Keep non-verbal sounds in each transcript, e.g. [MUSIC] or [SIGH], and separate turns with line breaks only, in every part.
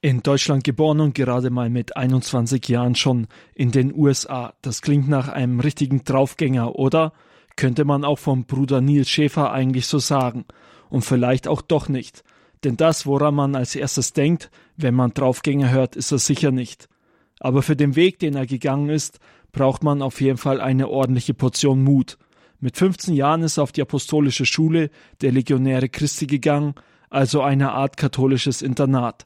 In Deutschland geboren und gerade mal mit 21 Jahren schon in den USA. Das klingt nach einem richtigen Draufgänger, oder? Könnte man auch vom Bruder Nils Schäfer eigentlich so sagen. Und vielleicht auch doch nicht. Denn das, woran man als erstes denkt, wenn man Draufgänger hört, ist er sicher nicht. Aber für den Weg, den er gegangen ist, braucht man auf jeden Fall eine ordentliche Portion Mut. Mit 15 Jahren ist er auf die apostolische Schule der Legionäre Christi gegangen, also eine Art katholisches Internat.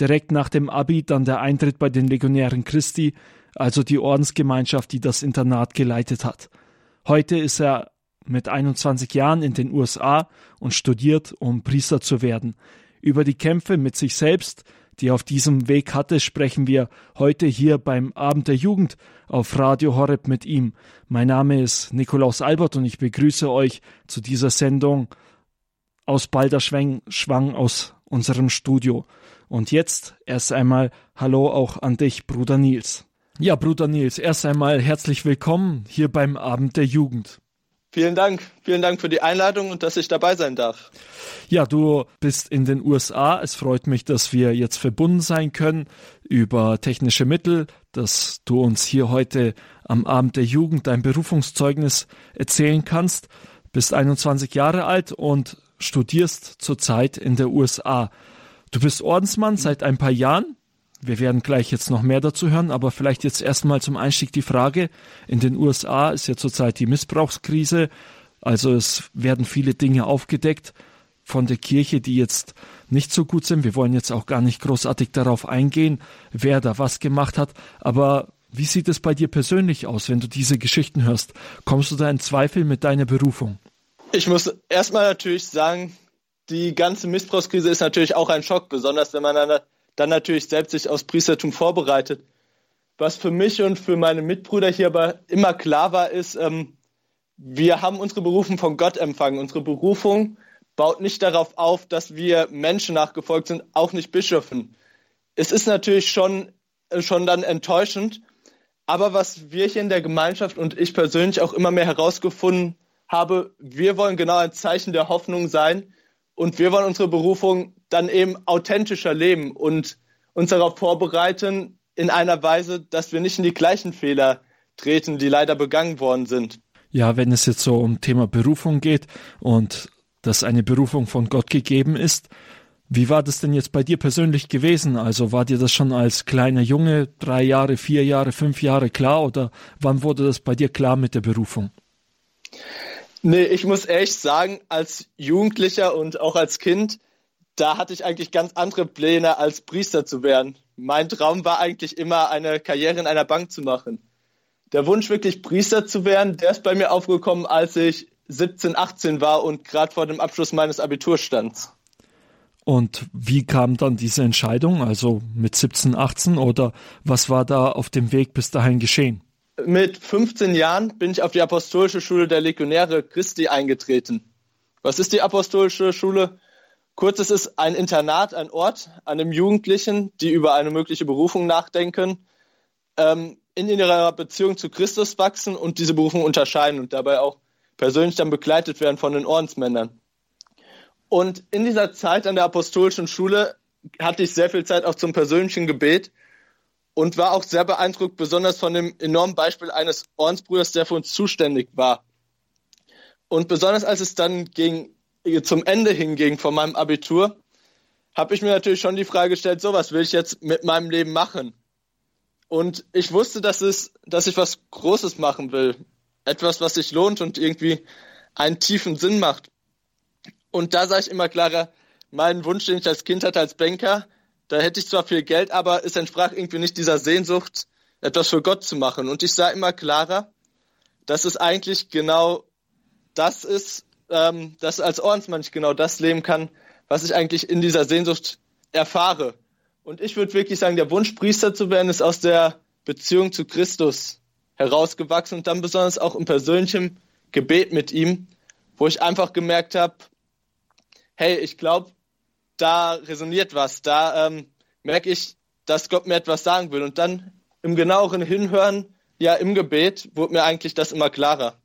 Direkt nach dem Abi dann der Eintritt bei den Legionären Christi, also die Ordensgemeinschaft, die das Internat geleitet hat. Heute ist er mit 21 Jahren in den USA und studiert, um Priester zu werden. Über die Kämpfe mit sich selbst, die er auf diesem Weg hatte, sprechen wir heute hier beim Abend der Jugend auf Radio Horeb mit ihm. Mein Name ist Nikolaus Albert und ich begrüße euch zu dieser Sendung aus Balderschwang Schwang aus unserem Studio. Und jetzt erst einmal Hallo auch an dich, Bruder Nils. Ja, Bruder Nils, erst einmal herzlich willkommen hier beim Abend der Jugend.
Vielen Dank. Vielen Dank für die Einladung und dass ich dabei sein darf.
Ja, du bist in den USA. Es freut mich, dass wir jetzt verbunden sein können über technische Mittel, dass du uns hier heute am Abend der Jugend dein Berufungszeugnis erzählen kannst. Bist 21 Jahre alt und studierst zurzeit in der USA. Du bist Ordensmann seit ein paar Jahren. Wir werden gleich jetzt noch mehr dazu hören, aber vielleicht jetzt erstmal zum Einstieg die Frage. In den USA ist ja zurzeit die Missbrauchskrise. Also es werden viele Dinge aufgedeckt von der Kirche, die jetzt nicht so gut sind. Wir wollen jetzt auch gar nicht großartig darauf eingehen, wer da was gemacht hat. Aber wie sieht es bei dir persönlich aus, wenn du diese Geschichten hörst? Kommst du da in Zweifel mit deiner Berufung?
Ich muss erstmal natürlich sagen, die ganze Missbrauchskrise ist natürlich auch ein Schock, besonders wenn man dann, dann natürlich selbst sich aufs Priestertum vorbereitet. Was für mich und für meine Mitbrüder hier aber immer klar war, ist, ähm, wir haben unsere Berufung von Gott empfangen. Unsere Berufung baut nicht darauf auf, dass wir Menschen nachgefolgt sind, auch nicht Bischöfen. Es ist natürlich schon, äh, schon dann enttäuschend, aber was wir hier in der Gemeinschaft und ich persönlich auch immer mehr herausgefunden habe, wir wollen genau ein Zeichen der Hoffnung sein, und wir wollen unsere Berufung dann eben authentischer leben und uns darauf vorbereiten in einer Weise, dass wir nicht in die gleichen Fehler treten, die leider begangen worden sind.
Ja, wenn es jetzt so um Thema Berufung geht und dass eine Berufung von Gott gegeben ist, wie war das denn jetzt bei dir persönlich gewesen? Also war dir das schon als kleiner Junge drei Jahre, vier Jahre, fünf Jahre klar oder wann wurde das bei dir klar mit der Berufung?
Nee, ich muss ehrlich sagen, als Jugendlicher und auch als Kind, da hatte ich eigentlich ganz andere Pläne, als Priester zu werden. Mein Traum war eigentlich immer, eine Karriere in einer Bank zu machen. Der Wunsch, wirklich Priester zu werden, der ist bei mir aufgekommen, als ich 17, 18 war und gerade vor dem Abschluss meines Abiturstands.
Und wie kam dann diese Entscheidung, also mit 17, 18 oder was war da auf dem Weg bis dahin geschehen?
Mit 15 Jahren bin ich auf die Apostolische Schule der Legionäre Christi eingetreten. Was ist die Apostolische Schule? Kurz, es ist ein Internat, ein Ort an einem Jugendlichen, die über eine mögliche Berufung nachdenken, ähm, in ihrer Beziehung zu Christus wachsen und diese Berufung unterscheiden und dabei auch persönlich dann begleitet werden von den Ordensmännern. Und in dieser Zeit an der Apostolischen Schule hatte ich sehr viel Zeit auch zum persönlichen Gebet und war auch sehr beeindruckt, besonders von dem enormen Beispiel eines Ordensbruders, der für uns zuständig war. Und besonders als es dann ging, zum Ende hinging von meinem Abitur, habe ich mir natürlich schon die Frage gestellt, so was will ich jetzt mit meinem Leben machen? Und ich wusste, dass, es, dass ich was Großes machen will. Etwas, was sich lohnt und irgendwie einen tiefen Sinn macht. Und da sah ich immer klarer, meinen Wunsch, den ich als Kind hatte als Banker, da hätte ich zwar viel Geld, aber es entsprach irgendwie nicht dieser Sehnsucht, etwas für Gott zu machen. Und ich sah immer klarer, dass es eigentlich genau das ist, ähm, dass als Ordensmann ich genau das leben kann, was ich eigentlich in dieser Sehnsucht erfahre. Und ich würde wirklich sagen, der Wunsch, Priester zu werden, ist aus der Beziehung zu Christus herausgewachsen und dann besonders auch im persönlichen Gebet mit ihm, wo ich einfach gemerkt habe, hey, ich glaube, da resoniert was, da ähm, merke ich, dass Gott mir etwas sagen will. Und dann im genaueren Hinhören, ja, im Gebet, wurde mir eigentlich das immer klarer.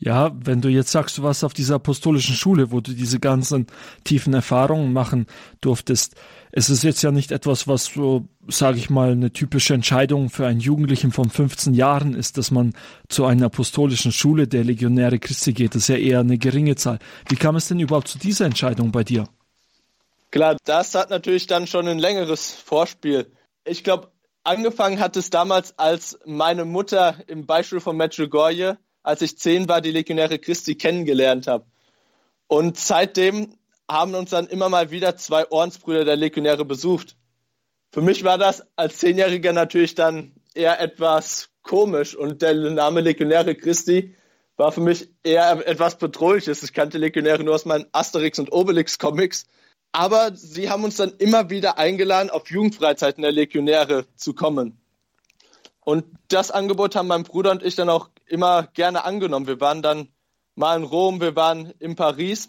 Ja, wenn du jetzt sagst, du warst auf dieser apostolischen Schule, wo du diese ganzen tiefen Erfahrungen machen durftest, es ist jetzt ja nicht etwas, was so, sage ich mal, eine typische Entscheidung für einen Jugendlichen von 15 Jahren ist, dass man zu einer apostolischen Schule der Legionäre Christi geht. Das ist ja eher eine geringe Zahl. Wie kam es denn überhaupt zu dieser Entscheidung bei dir?
Klar, das hat natürlich dann schon ein längeres Vorspiel. Ich glaube, angefangen hat es damals, als meine Mutter im Beispiel von Medjugorje als ich zehn war, die Legionäre Christi kennengelernt habe. Und seitdem haben uns dann immer mal wieder zwei Ordensbrüder der Legionäre besucht. Für mich war das als Zehnjähriger natürlich dann eher etwas komisch und der Name Legionäre Christi war für mich eher etwas Bedrohliches. Ich kannte Legionäre nur aus meinen Asterix und Obelix Comics. Aber sie haben uns dann immer wieder eingeladen, auf Jugendfreizeiten der Legionäre zu kommen. Und das Angebot haben mein Bruder und ich dann auch immer gerne angenommen. Wir waren dann mal in Rom, wir waren in Paris.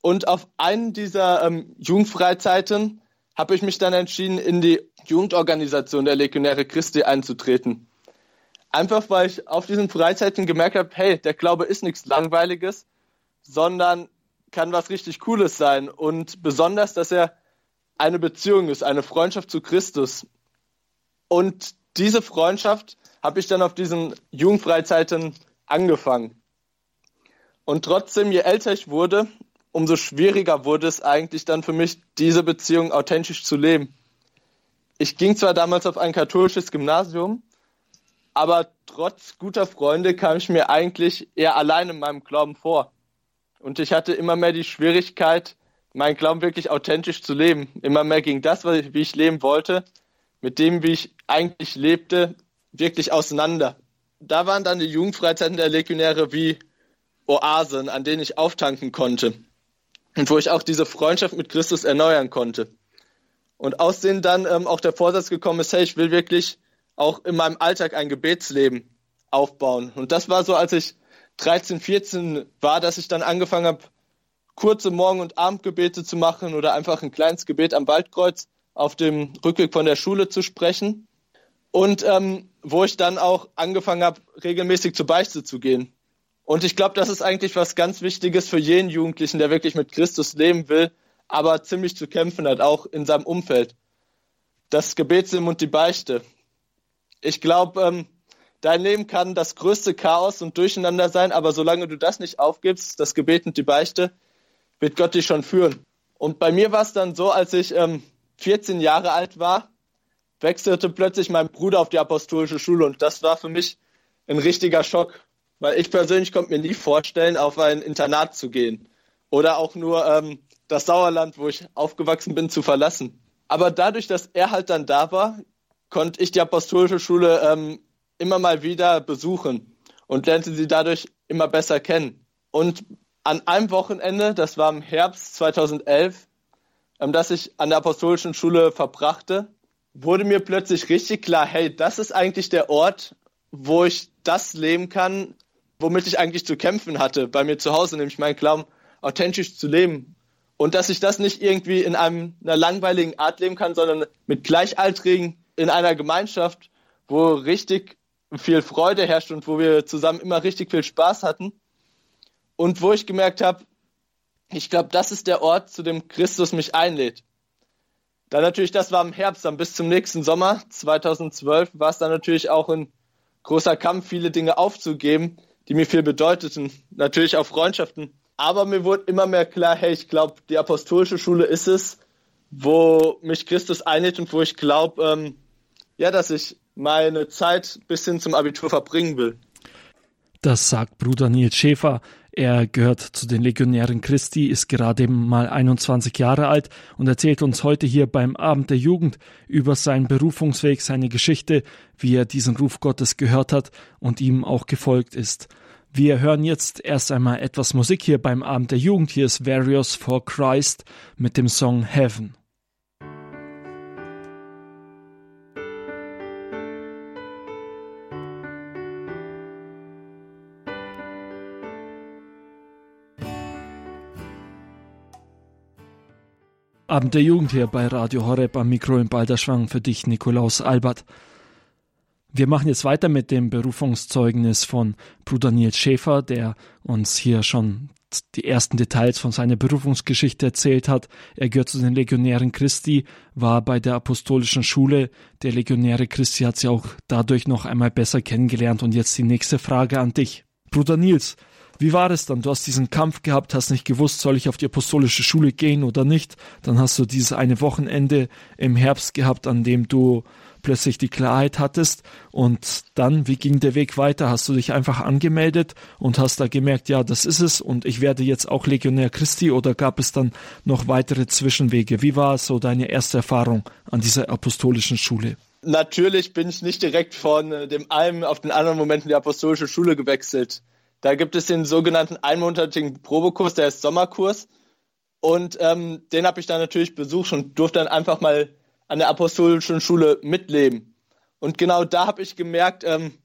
Und auf einen dieser ähm, Jugendfreizeiten habe ich mich dann entschieden, in die Jugendorganisation der Legionäre Christi einzutreten. Einfach weil ich auf diesen Freizeiten gemerkt habe, hey, der Glaube ist nichts Langweiliges, sondern kann was richtig Cooles sein. Und besonders, dass er eine Beziehung ist, eine Freundschaft zu Christus. Und diese Freundschaft habe ich dann auf diesen Jugendfreizeiten angefangen. Und trotzdem, je älter ich wurde, umso schwieriger wurde es eigentlich dann für mich, diese Beziehung authentisch zu leben. Ich ging zwar damals auf ein katholisches Gymnasium, aber trotz guter Freunde kam ich mir eigentlich eher allein in meinem Glauben vor. Und ich hatte immer mehr die Schwierigkeit, meinen Glauben wirklich authentisch zu leben. Immer mehr ging das, wie ich leben wollte, mit dem, wie ich eigentlich lebte, wirklich auseinander. Da waren dann die Jugendfreizeiten der Legionäre wie Oasen, an denen ich auftanken konnte und wo ich auch diese Freundschaft mit Christus erneuern konnte. Und aus denen dann ähm, auch der Vorsatz gekommen ist, hey, ich will wirklich auch in meinem Alltag ein Gebetsleben aufbauen. Und das war so, als ich 13, 14 war, dass ich dann angefangen habe, kurze Morgen- und Abendgebete zu machen oder einfach ein kleines Gebet am Waldkreuz auf dem Rückweg von der Schule zu sprechen. Und ähm, wo ich dann auch angefangen habe, regelmäßig zur Beichte zu gehen. Und ich glaube, das ist eigentlich was ganz Wichtiges für jeden Jugendlichen, der wirklich mit Christus leben will, aber ziemlich zu kämpfen hat, auch in seinem Umfeld. Das Gebetsleben und die Beichte. Ich glaube, ähm, dein Leben kann das größte Chaos und Durcheinander sein, aber solange du das nicht aufgibst, das Gebet und die Beichte, wird Gott dich schon führen. Und bei mir war es dann so, als ich ähm, 14 Jahre alt war, wechselte plötzlich mein Bruder auf die apostolische Schule und das war für mich ein richtiger Schock, weil ich persönlich konnte mir nie vorstellen, auf ein Internat zu gehen oder auch nur ähm, das Sauerland, wo ich aufgewachsen bin, zu verlassen. Aber dadurch, dass er halt dann da war, konnte ich die apostolische Schule ähm, immer mal wieder besuchen und lernte sie dadurch immer besser kennen. Und an einem Wochenende, das war im Herbst 2011, ähm, das ich an der apostolischen Schule verbrachte, wurde mir plötzlich richtig klar, hey, das ist eigentlich der Ort, wo ich das leben kann, womit ich eigentlich zu kämpfen hatte bei mir zu Hause, nämlich meinen Glauben authentisch zu leben. Und dass ich das nicht irgendwie in einem, einer langweiligen Art leben kann, sondern mit Gleichaltrigen in einer Gemeinschaft, wo richtig viel Freude herrscht und wo wir zusammen immer richtig viel Spaß hatten. Und wo ich gemerkt habe, ich glaube, das ist der Ort, zu dem Christus mich einlädt. Dann natürlich, das war im Herbst, dann bis zum nächsten Sommer 2012 war es dann natürlich auch ein großer Kampf, viele Dinge aufzugeben, die mir viel bedeuteten. Natürlich auch Freundschaften. Aber mir wurde immer mehr klar, hey, ich glaube, die apostolische Schule ist es, wo mich Christus einlädt und wo ich glaube, ähm, ja, dass ich meine Zeit bis hin zum Abitur verbringen will.
Das sagt Bruder Nils Schäfer. Er gehört zu den Legionären Christi, ist gerade mal 21 Jahre alt und erzählt uns heute hier beim Abend der Jugend über seinen Berufungsweg, seine Geschichte, wie er diesen Ruf Gottes gehört hat und ihm auch gefolgt ist. Wir hören jetzt erst einmal etwas Musik hier beim Abend der Jugend. Hier ist Various for Christ mit dem Song Heaven. Abend der Jugend hier bei Radio Horeb am Mikro in Balderschwang für dich, Nikolaus Albert. Wir machen jetzt weiter mit dem Berufungszeugnis von Bruder Nils Schäfer, der uns hier schon die ersten Details von seiner Berufungsgeschichte erzählt hat. Er gehört zu den Legionären Christi, war bei der apostolischen Schule. Der Legionäre Christi hat sie auch dadurch noch einmal besser kennengelernt. Und jetzt die nächste Frage an dich. Bruder Nils, wie war es dann? Du hast diesen Kampf gehabt, hast nicht gewusst, soll ich auf die apostolische Schule gehen oder nicht. Dann hast du dieses eine Wochenende im Herbst gehabt, an dem du plötzlich die Klarheit hattest und dann, wie ging der Weg weiter? Hast du dich einfach angemeldet und hast da gemerkt, ja, das ist es und ich werde jetzt auch Legionär Christi oder gab es dann noch weitere Zwischenwege? Wie war so deine erste Erfahrung an dieser apostolischen Schule?
Natürlich bin ich nicht direkt von äh, dem einen auf den anderen Moment in die apostolische Schule gewechselt. Da gibt es den sogenannten einmonatigen Probekurs, der ist Sommerkurs. Und ähm, den habe ich dann natürlich besucht und durfte dann einfach mal an der apostolischen Schule mitleben. Und genau da habe ich gemerkt, ähm,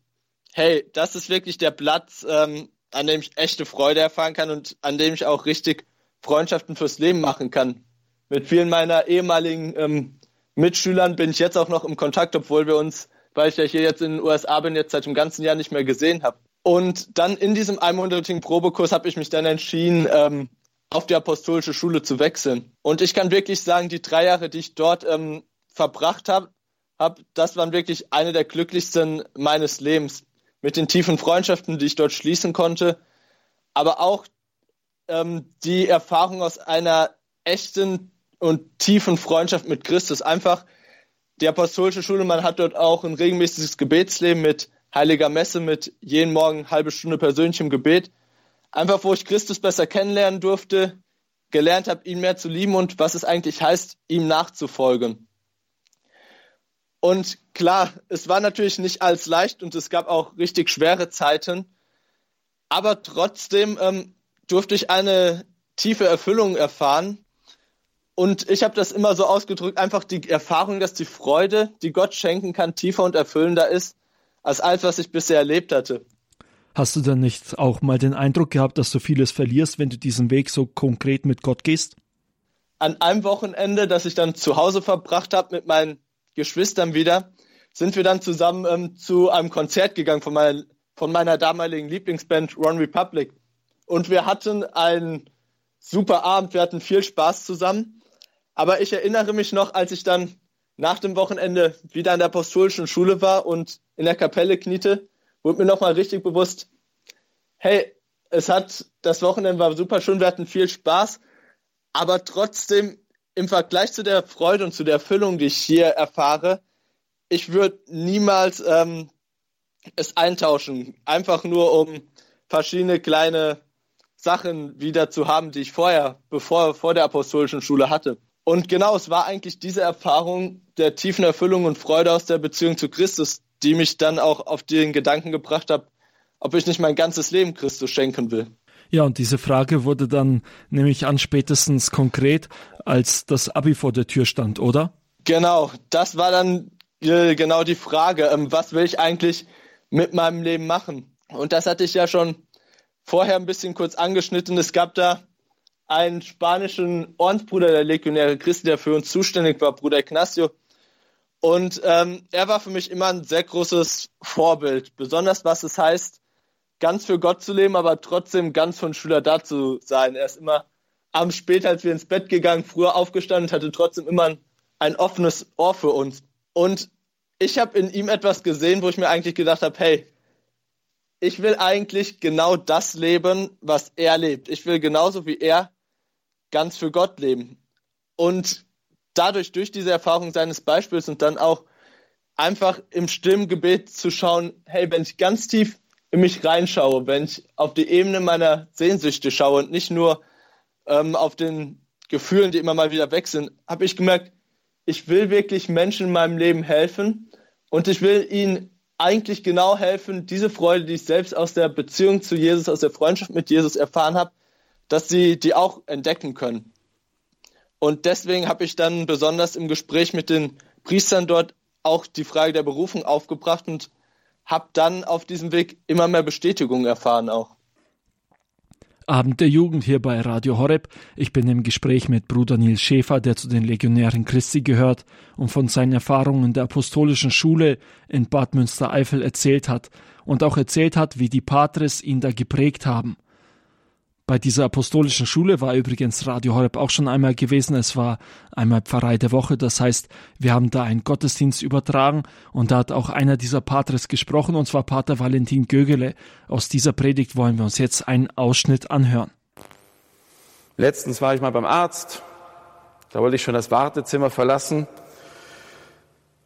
hey, das ist wirklich der Platz, ähm, an dem ich echte Freude erfahren kann und an dem ich auch richtig Freundschaften fürs Leben machen kann. Mit vielen meiner ehemaligen ähm, Mitschülern bin ich jetzt auch noch im Kontakt, obwohl wir uns, weil ich ja hier jetzt in den USA bin, jetzt seit dem ganzen Jahr nicht mehr gesehen habe. Und dann in diesem einmonatigen Probekurs habe ich mich dann entschieden, ähm, auf die apostolische Schule zu wechseln. Und ich kann wirklich sagen, die drei Jahre, die ich dort ähm, verbracht habe, hab, das waren wirklich eine der glücklichsten meines Lebens. Mit den tiefen Freundschaften, die ich dort schließen konnte, aber auch ähm, die Erfahrung aus einer echten und tiefen Freundschaft mit Christus. Einfach die apostolische Schule, man hat dort auch ein regelmäßiges Gebetsleben mit heiliger Messe, mit jeden Morgen halbe Stunde persönlichem Gebet. Einfach, wo ich Christus besser kennenlernen durfte, gelernt habe, ihn mehr zu lieben und was es eigentlich heißt, ihm nachzufolgen. Und klar, es war natürlich nicht alles leicht und es gab auch richtig schwere Zeiten. Aber trotzdem ähm, durfte ich eine tiefe Erfüllung erfahren. Und ich habe das immer so ausgedrückt, einfach die Erfahrung, dass die Freude, die Gott schenken kann, tiefer und erfüllender ist, als alles, was ich bisher erlebt hatte.
Hast du dann nicht auch mal den Eindruck gehabt, dass du vieles verlierst, wenn du diesen Weg so konkret mit Gott gehst?
An einem Wochenende, das ich dann zu Hause verbracht habe mit meinen Geschwistern wieder, sind wir dann zusammen ähm, zu einem Konzert gegangen von meiner, von meiner damaligen Lieblingsband Ron Republic. Und wir hatten einen super Abend, wir hatten viel Spaß zusammen. Aber ich erinnere mich noch, als ich dann nach dem Wochenende wieder an der apostolischen Schule war und in der Kapelle kniete, wurde mir nochmal richtig bewusst, hey, es hat, das Wochenende war super schön, wir hatten viel Spaß, aber trotzdem im Vergleich zu der Freude und zu der Erfüllung, die ich hier erfahre, ich würde niemals ähm, es eintauschen, einfach nur um verschiedene kleine Sachen wieder zu haben, die ich vorher, bevor vor der apostolischen Schule hatte. Und genau, es war eigentlich diese Erfahrung der tiefen Erfüllung und Freude aus der Beziehung zu Christus, die mich dann auch auf den Gedanken gebracht hat, ob ich nicht mein ganzes Leben Christus schenken will.
Ja, und diese Frage wurde dann nämlich an spätestens konkret, als das Abi vor der Tür stand, oder?
Genau, das war dann äh, genau die Frage, ähm, was will ich eigentlich mit meinem Leben machen? Und das hatte ich ja schon vorher ein bisschen kurz angeschnitten. Es gab da einen spanischen Ordensbruder der Legionäre Christi, der für uns zuständig war, Bruder Ignacio. Und ähm, er war für mich immer ein sehr großes Vorbild, besonders was es heißt, ganz für Gott zu leben, aber trotzdem ganz von Schüler da zu sein. Er ist immer abends später, als wir ins Bett gegangen, früher aufgestanden, hatte trotzdem immer ein, ein offenes Ohr für uns. Und ich habe in ihm etwas gesehen, wo ich mir eigentlich gedacht habe, hey, ich will eigentlich genau das leben, was er lebt. Ich will genauso wie er ganz für Gott leben. Und dadurch, durch diese Erfahrung seines Beispiels und dann auch einfach im Stimmgebet zu schauen, hey, wenn ich ganz tief in mich reinschaue, wenn ich auf die Ebene meiner Sehnsüchte schaue und nicht nur ähm, auf den Gefühlen, die immer mal wieder weg sind, habe ich gemerkt, ich will wirklich Menschen in meinem Leben helfen und ich will ihnen eigentlich genau helfen, diese Freude, die ich selbst aus der Beziehung zu Jesus, aus der Freundschaft mit Jesus erfahren habe, dass sie die auch entdecken können. Und deswegen habe ich dann besonders im Gespräch mit den Priestern dort auch die Frage der Berufung aufgebracht und habe dann auf diesem Weg immer mehr Bestätigung erfahren auch.
Abend der Jugend hier bei Radio Horeb. Ich bin im Gespräch mit Bruder Nils Schäfer, der zu den Legionären Christi gehört und von seinen Erfahrungen der apostolischen Schule in Bad Münstereifel erzählt hat und auch erzählt hat, wie die Patres ihn da geprägt haben. Bei dieser apostolischen Schule war übrigens Radio Horeb auch schon einmal gewesen. Es war einmal Pfarrei der Woche. Das heißt, wir haben da einen Gottesdienst übertragen und da hat auch einer dieser Patres gesprochen und zwar Pater Valentin Gögele. Aus dieser Predigt wollen wir uns jetzt einen Ausschnitt anhören.
Letztens war ich mal beim Arzt. Da wollte ich schon das Wartezimmer verlassen.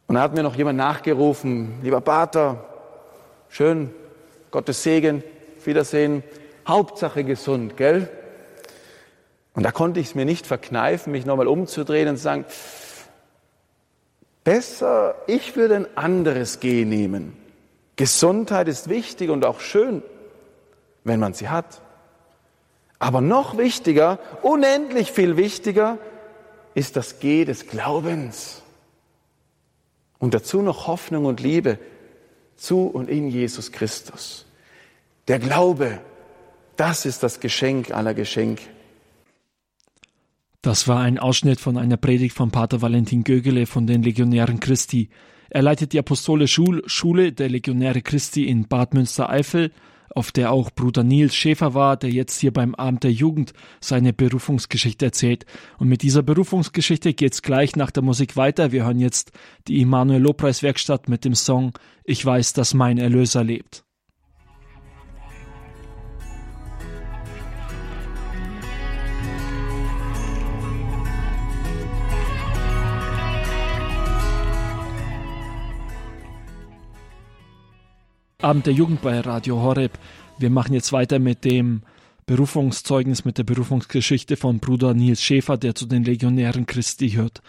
Und da hat mir noch jemand nachgerufen, lieber Pater, schön, Gottes Segen, Wiedersehen. Hauptsache gesund, gell? Und da konnte ich es mir nicht verkneifen, mich nochmal umzudrehen und zu sagen, besser, ich würde ein anderes G nehmen. Gesundheit ist wichtig und auch schön, wenn man sie hat. Aber noch wichtiger, unendlich viel wichtiger, ist das G des Glaubens. Und dazu noch Hoffnung und Liebe zu und in Jesus Christus. Der Glaube das ist das Geschenk aller Geschenke.
Das war ein Ausschnitt von einer Predigt von Pater Valentin Gögele von den Legionären Christi. Er leitet die Apostolische Schule der Legionäre Christi in Bad Münstereifel, auf der auch Bruder Nils Schäfer war, der jetzt hier beim Abend der Jugend seine Berufungsgeschichte erzählt. Und mit dieser Berufungsgeschichte geht's gleich nach der Musik weiter. Wir hören jetzt die Immanuel Lobpreis Werkstatt mit dem Song Ich weiß, dass mein Erlöser lebt. Abend der Jugend bei Radio Horeb. Wir machen jetzt weiter mit dem Berufungszeugnis, mit der Berufungsgeschichte von Bruder Nils Schäfer, der zu den Legionären Christi hört.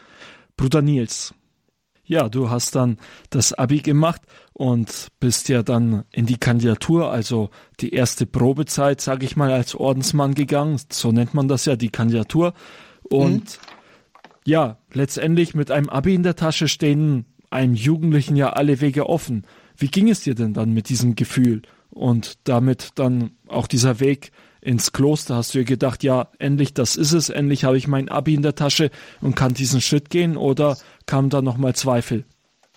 Bruder Nils, ja, du hast dann das Abi gemacht und bist ja dann in die Kandidatur, also die erste Probezeit, sage ich mal, als Ordensmann gegangen. So nennt man das ja, die Kandidatur. Und mhm. ja, letztendlich mit einem Abi in der Tasche stehen einem Jugendlichen ja alle Wege offen. Wie ging es dir denn dann mit diesem Gefühl und damit dann auch dieser Weg ins Kloster? Hast du dir gedacht, ja, endlich, das ist es, endlich habe ich mein Abi in der Tasche und kann diesen Schritt gehen oder kamen da nochmal Zweifel?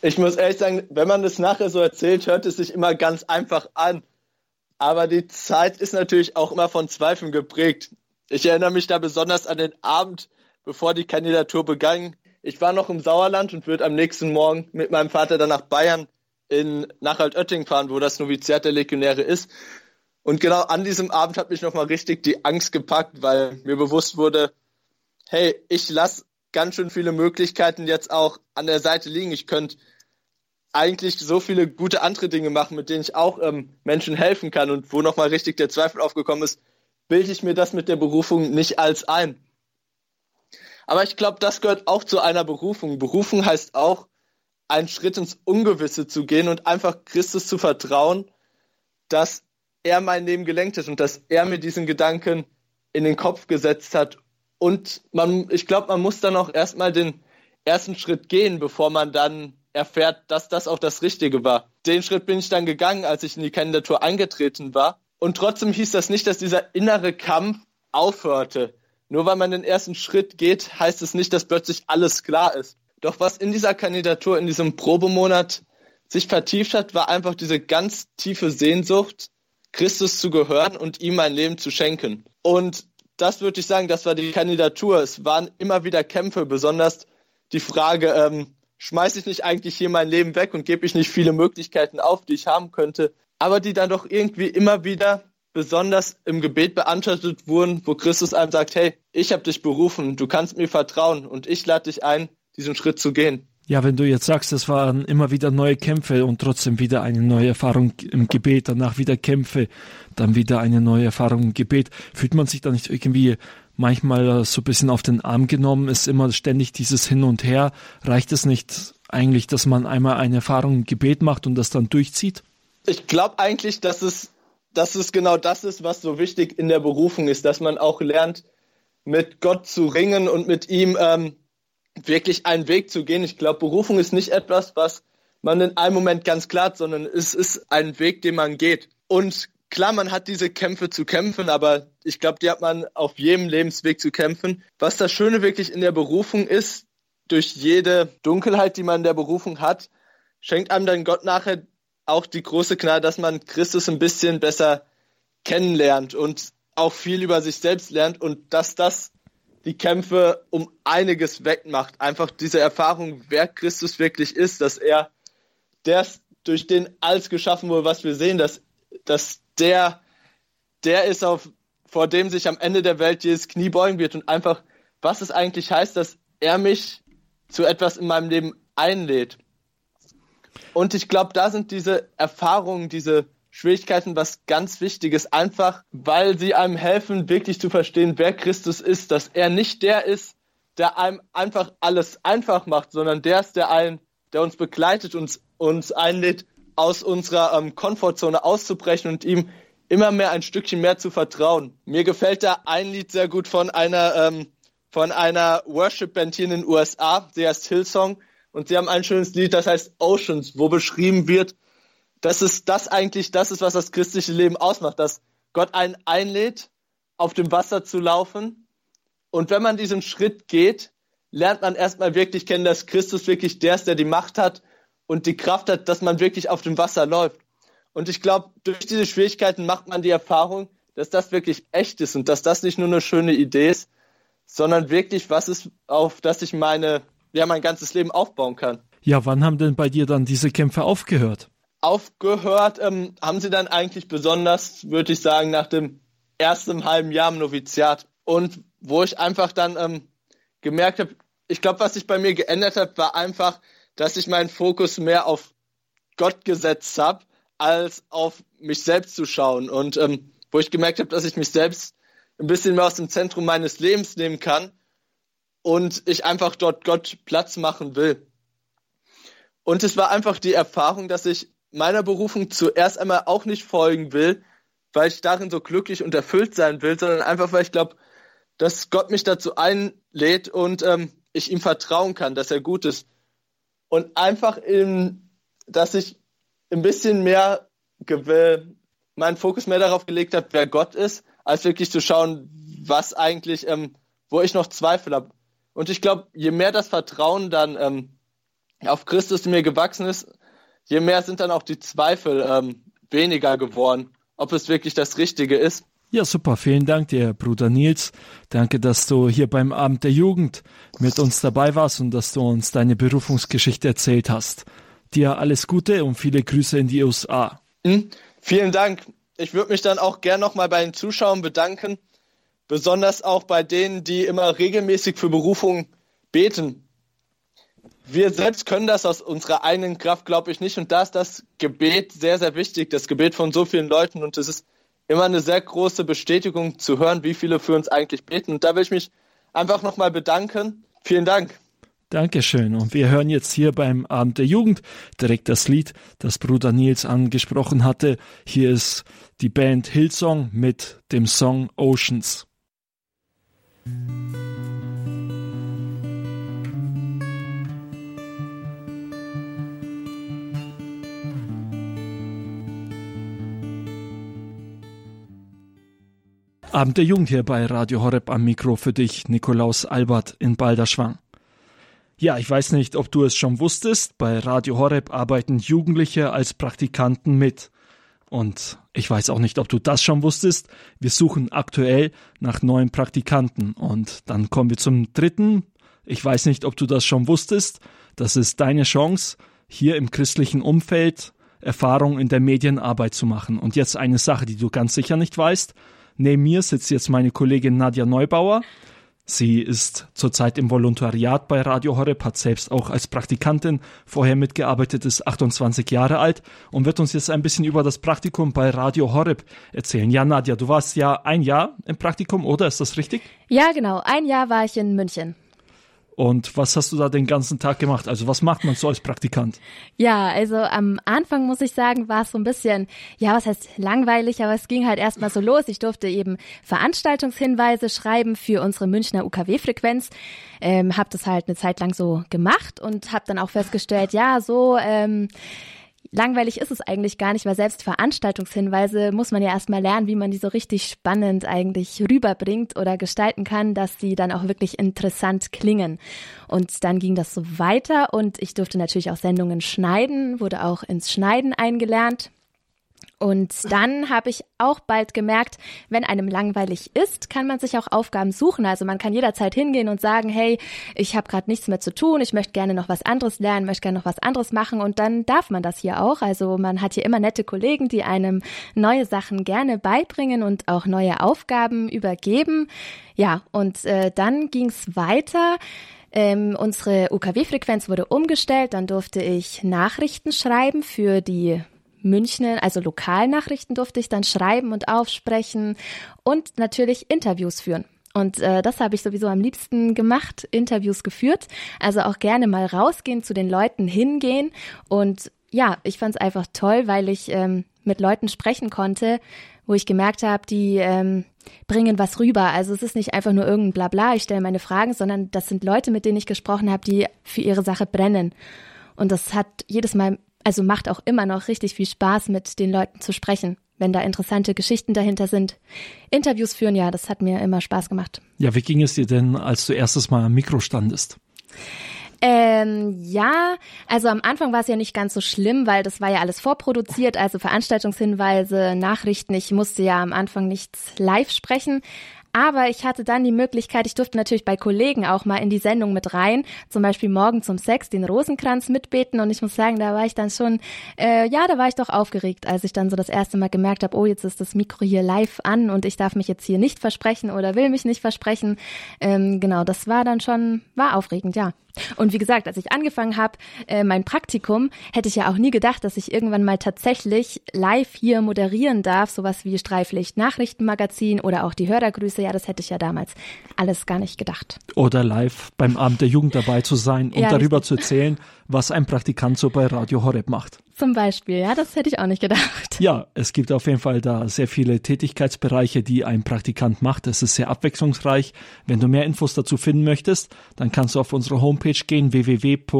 Ich muss ehrlich sagen, wenn man das nachher so erzählt, hört es sich immer ganz einfach an. Aber die Zeit ist natürlich auch immer von Zweifeln geprägt. Ich erinnere mich da besonders an den Abend, bevor die Kandidatur begann. Ich war noch im Sauerland und würde am nächsten Morgen mit meinem Vater dann nach Bayern in Nachalt-Oetting fahren, wo das Noviziat der Legionäre ist. Und genau an diesem Abend hat mich nochmal richtig die Angst gepackt, weil mir bewusst wurde, hey, ich lasse ganz schön viele Möglichkeiten jetzt auch an der Seite liegen. Ich könnte eigentlich so viele gute andere Dinge machen, mit denen ich auch ähm, Menschen helfen kann und wo nochmal richtig der Zweifel aufgekommen ist, bilde ich mir das mit der Berufung nicht als ein. Aber ich glaube, das gehört auch zu einer Berufung. Berufung heißt auch, einen Schritt ins Ungewisse zu gehen und einfach Christus zu vertrauen, dass er mein Leben gelenkt hat und dass er mir diesen Gedanken in den Kopf gesetzt hat. Und man, ich glaube, man muss dann auch erstmal den ersten Schritt gehen, bevor man dann erfährt, dass das auch das Richtige war. Den Schritt bin ich dann gegangen, als ich in die Kandidatur eingetreten war. Und trotzdem hieß das nicht, dass dieser innere Kampf aufhörte. Nur weil man den ersten Schritt geht, heißt es nicht, dass plötzlich alles klar ist. Doch was in dieser Kandidatur, in diesem Probemonat sich vertieft hat, war einfach diese ganz tiefe Sehnsucht, Christus zu gehören und ihm mein Leben zu schenken. Und das würde ich sagen, das war die Kandidatur. Es waren immer wieder Kämpfe, besonders die Frage, ähm, schmeiße ich nicht eigentlich hier mein Leben weg und gebe ich nicht viele Möglichkeiten auf, die ich haben könnte, aber die dann doch irgendwie immer wieder besonders im Gebet beantwortet wurden, wo Christus einem sagt, hey, ich habe dich berufen, du kannst mir vertrauen und ich lade dich ein, diesen Schritt zu gehen.
Ja, wenn du jetzt sagst, es waren immer wieder neue Kämpfe und trotzdem wieder eine neue Erfahrung im Gebet, danach wieder Kämpfe, dann wieder eine neue Erfahrung im Gebet, fühlt man sich da nicht irgendwie manchmal so ein bisschen auf den Arm genommen, ist immer ständig dieses Hin und Her. Reicht es nicht eigentlich, dass man einmal eine Erfahrung im Gebet macht und das dann durchzieht?
Ich glaube eigentlich, dass es, dass es genau das ist, was so wichtig in der Berufung ist, dass man auch lernt, mit Gott zu ringen und mit ihm ähm, wirklich einen Weg zu gehen. Ich glaube, Berufung ist nicht etwas, was man in einem Moment ganz klar hat, sondern es ist ein Weg, den man geht. Und klar, man hat diese Kämpfe zu kämpfen, aber ich glaube, die hat man auf jedem Lebensweg zu kämpfen. Was das Schöne wirklich in der Berufung ist, durch jede Dunkelheit, die man in der Berufung hat, schenkt einem dann Gott nachher auch die große Gnade, dass man Christus ein bisschen besser kennenlernt und auch viel über sich selbst lernt und dass das die Kämpfe um einiges wegmacht. Einfach diese Erfahrung, wer Christus wirklich ist, dass er der durch den alles geschaffen wurde, was wir sehen, dass, dass der, der ist, auf, vor dem sich am Ende der Welt jedes Knie beugen wird und einfach, was es eigentlich heißt, dass er mich zu etwas in meinem Leben einlädt. Und ich glaube, da sind diese Erfahrungen, diese Schwierigkeiten was ganz Wichtiges, einfach weil sie einem helfen, wirklich zu verstehen, wer Christus ist, dass er nicht der ist, der einem einfach alles einfach macht, sondern der ist der ein, der uns begleitet und uns einlädt, aus unserer ähm, Komfortzone auszubrechen und ihm immer mehr ein Stückchen mehr zu vertrauen. Mir gefällt da ein Lied sehr gut von einer ähm, von einer Worship-Band hier in den USA, sie heißt Hillsong und sie haben ein schönes Lied, das heißt Oceans, wo beschrieben wird, dass es das eigentlich das ist, was das christliche Leben ausmacht, dass Gott einen einlädt, auf dem Wasser zu laufen und wenn man diesen Schritt geht, lernt man erstmal wirklich kennen, dass Christus wirklich der ist, der die Macht hat und die Kraft hat, dass man wirklich auf dem Wasser läuft. Und ich glaube, durch diese Schwierigkeiten macht man die Erfahrung, dass das wirklich echt ist und dass das nicht nur eine schöne Idee ist, sondern wirklich was ist, auf das ich meine, ja, mein ganzes Leben aufbauen kann.
Ja, wann haben denn bei dir dann diese Kämpfe aufgehört?
Aufgehört ähm, haben sie dann eigentlich besonders, würde ich sagen, nach dem ersten halben Jahr im Noviziat. Und wo ich einfach dann ähm, gemerkt habe, ich glaube, was sich bei mir geändert hat, war einfach, dass ich meinen Fokus mehr auf Gott gesetzt habe, als auf mich selbst zu schauen. Und ähm, wo ich gemerkt habe, dass ich mich selbst ein bisschen mehr aus dem Zentrum meines Lebens nehmen kann und ich einfach dort Gott Platz machen will. Und es war einfach die Erfahrung, dass ich meiner Berufung zuerst einmal auch nicht folgen will, weil ich darin so glücklich und erfüllt sein will, sondern einfach, weil ich glaube, dass Gott mich dazu einlädt und ähm, ich ihm vertrauen kann, dass er gut ist und einfach, in, dass ich ein bisschen mehr meinen Fokus mehr darauf gelegt habe, wer Gott ist, als wirklich zu schauen, was eigentlich, ähm, wo ich noch Zweifel habe. Und ich glaube, je mehr das Vertrauen dann ähm, auf Christus in mir gewachsen ist, je mehr sind dann auch die Zweifel ähm, weniger geworden, ob es wirklich das Richtige ist.
Ja, super. Vielen Dank dir, Bruder Nils. Danke, dass du hier beim Abend der Jugend mit uns dabei warst und dass du uns deine Berufungsgeschichte erzählt hast. Dir alles Gute und viele Grüße in die USA.
Mhm. Vielen Dank. Ich würde mich dann auch gern nochmal bei den Zuschauern bedanken, besonders auch bei denen, die immer regelmäßig für Berufung beten. Wir selbst können das aus unserer eigenen Kraft, glaube ich, nicht. Und da ist das Gebet sehr, sehr wichtig, das Gebet von so vielen Leuten. Und es ist immer eine sehr große Bestätigung zu hören, wie viele für uns eigentlich beten. Und da will ich mich einfach nochmal bedanken. Vielen Dank.
Dankeschön. Und wir hören jetzt hier beim Abend der Jugend direkt das Lied, das Bruder Nils angesprochen hatte. Hier ist die Band Hillsong mit dem Song Oceans. Abend der Jugend hier bei Radio Horeb am Mikro für dich, Nikolaus Albert in Balderschwang. Ja, ich weiß nicht, ob du es schon wusstest, bei Radio Horeb arbeiten Jugendliche als Praktikanten mit. Und ich weiß auch nicht, ob du das schon wusstest. Wir suchen aktuell nach neuen Praktikanten. Und dann kommen wir zum dritten. Ich weiß nicht, ob du das schon wusstest. Das ist deine Chance, hier im christlichen Umfeld Erfahrung in der Medienarbeit zu machen. Und jetzt eine Sache, die du ganz sicher nicht weißt. Neben mir sitzt jetzt meine Kollegin Nadja Neubauer. Sie ist zurzeit im Volontariat bei Radio Horeb, hat selbst auch als Praktikantin vorher mitgearbeitet, ist 28 Jahre alt und wird uns jetzt ein bisschen über das Praktikum bei Radio Horeb erzählen. Ja, Nadja, du warst ja ein Jahr im Praktikum, oder? Ist das richtig?
Ja, genau. Ein Jahr war ich in München.
Und was hast du da den ganzen Tag gemacht? Also was macht man so als Praktikant?
Ja, also am Anfang muss ich sagen, war es so ein bisschen, ja, was heißt langweilig, aber es ging halt erstmal so los. Ich durfte eben Veranstaltungshinweise schreiben für unsere Münchner UKW-Frequenz. Ähm, habe das halt eine Zeit lang so gemacht und habe dann auch festgestellt, ja, so ähm, langweilig ist es eigentlich gar nicht, weil selbst Veranstaltungshinweise muss man ja erstmal lernen, wie man die so richtig spannend eigentlich rüberbringt oder gestalten kann, dass die dann auch wirklich interessant klingen. Und dann ging das so weiter und ich durfte natürlich auch Sendungen schneiden, wurde auch ins Schneiden eingelernt. Und dann habe ich auch bald gemerkt, wenn einem langweilig ist, kann man sich auch Aufgaben suchen. Also man kann jederzeit hingehen und sagen, hey, ich habe gerade nichts mehr zu tun, ich möchte gerne noch was anderes lernen, möchte gerne noch was anderes machen und dann darf man das hier auch. Also man hat hier immer nette Kollegen, die einem neue Sachen gerne beibringen und auch neue Aufgaben übergeben. Ja, und äh, dann ging's weiter. Ähm, unsere UKW-Frequenz wurde umgestellt, dann durfte ich Nachrichten schreiben für die München, also Lokalnachrichten durfte ich dann schreiben und aufsprechen und natürlich Interviews führen. Und äh, das habe ich sowieso am liebsten gemacht, Interviews geführt. Also auch gerne mal rausgehen, zu den Leuten hingehen. Und ja, ich fand es einfach toll, weil ich ähm, mit Leuten sprechen konnte, wo ich gemerkt habe, die ähm, bringen was rüber. Also es ist nicht einfach nur irgendein Blabla, ich stelle meine Fragen, sondern das sind Leute, mit denen ich gesprochen habe, die für ihre Sache brennen. Und das hat jedes Mal also macht auch immer noch richtig viel Spaß, mit den Leuten zu sprechen, wenn da interessante Geschichten dahinter sind. Interviews führen, ja, das hat mir immer Spaß gemacht.
Ja, wie ging es dir denn, als du erstes Mal am Mikro standest?
Ähm, ja, also am Anfang war es ja nicht ganz so schlimm, weil das war ja alles vorproduziert, also Veranstaltungshinweise, Nachrichten. Ich musste ja am Anfang nichts live sprechen. Aber ich hatte dann die Möglichkeit, ich durfte natürlich bei Kollegen auch mal in die Sendung mit rein, zum Beispiel morgen zum Sex den Rosenkranz mitbeten. Und ich muss sagen, da war ich dann schon, äh, ja, da war ich doch aufgeregt, als ich dann so das erste Mal gemerkt habe, oh, jetzt ist das Mikro hier live an und ich darf mich jetzt hier nicht versprechen oder will mich nicht versprechen. Ähm, genau, das war dann schon, war aufregend, ja. Und wie gesagt, als ich angefangen habe, äh, mein Praktikum, hätte ich ja auch nie gedacht, dass ich irgendwann mal tatsächlich live hier moderieren darf, sowas wie Streiflicht Nachrichtenmagazin oder auch die Hörergrüße. Ja, das hätte ich ja damals alles gar nicht gedacht.
Oder live beim Abend der Jugend dabei zu sein und ja, darüber zu erzählen, was ein Praktikant so bei Radio Horeb macht.
Zum Beispiel, ja, das hätte ich auch nicht gedacht.
Ja, es gibt auf jeden Fall da sehr viele Tätigkeitsbereiche, die ein Praktikant macht. Es ist sehr abwechslungsreich. Wenn du mehr Infos dazu finden möchtest, dann kannst du auf unsere Homepage gehen, www.horeb.org.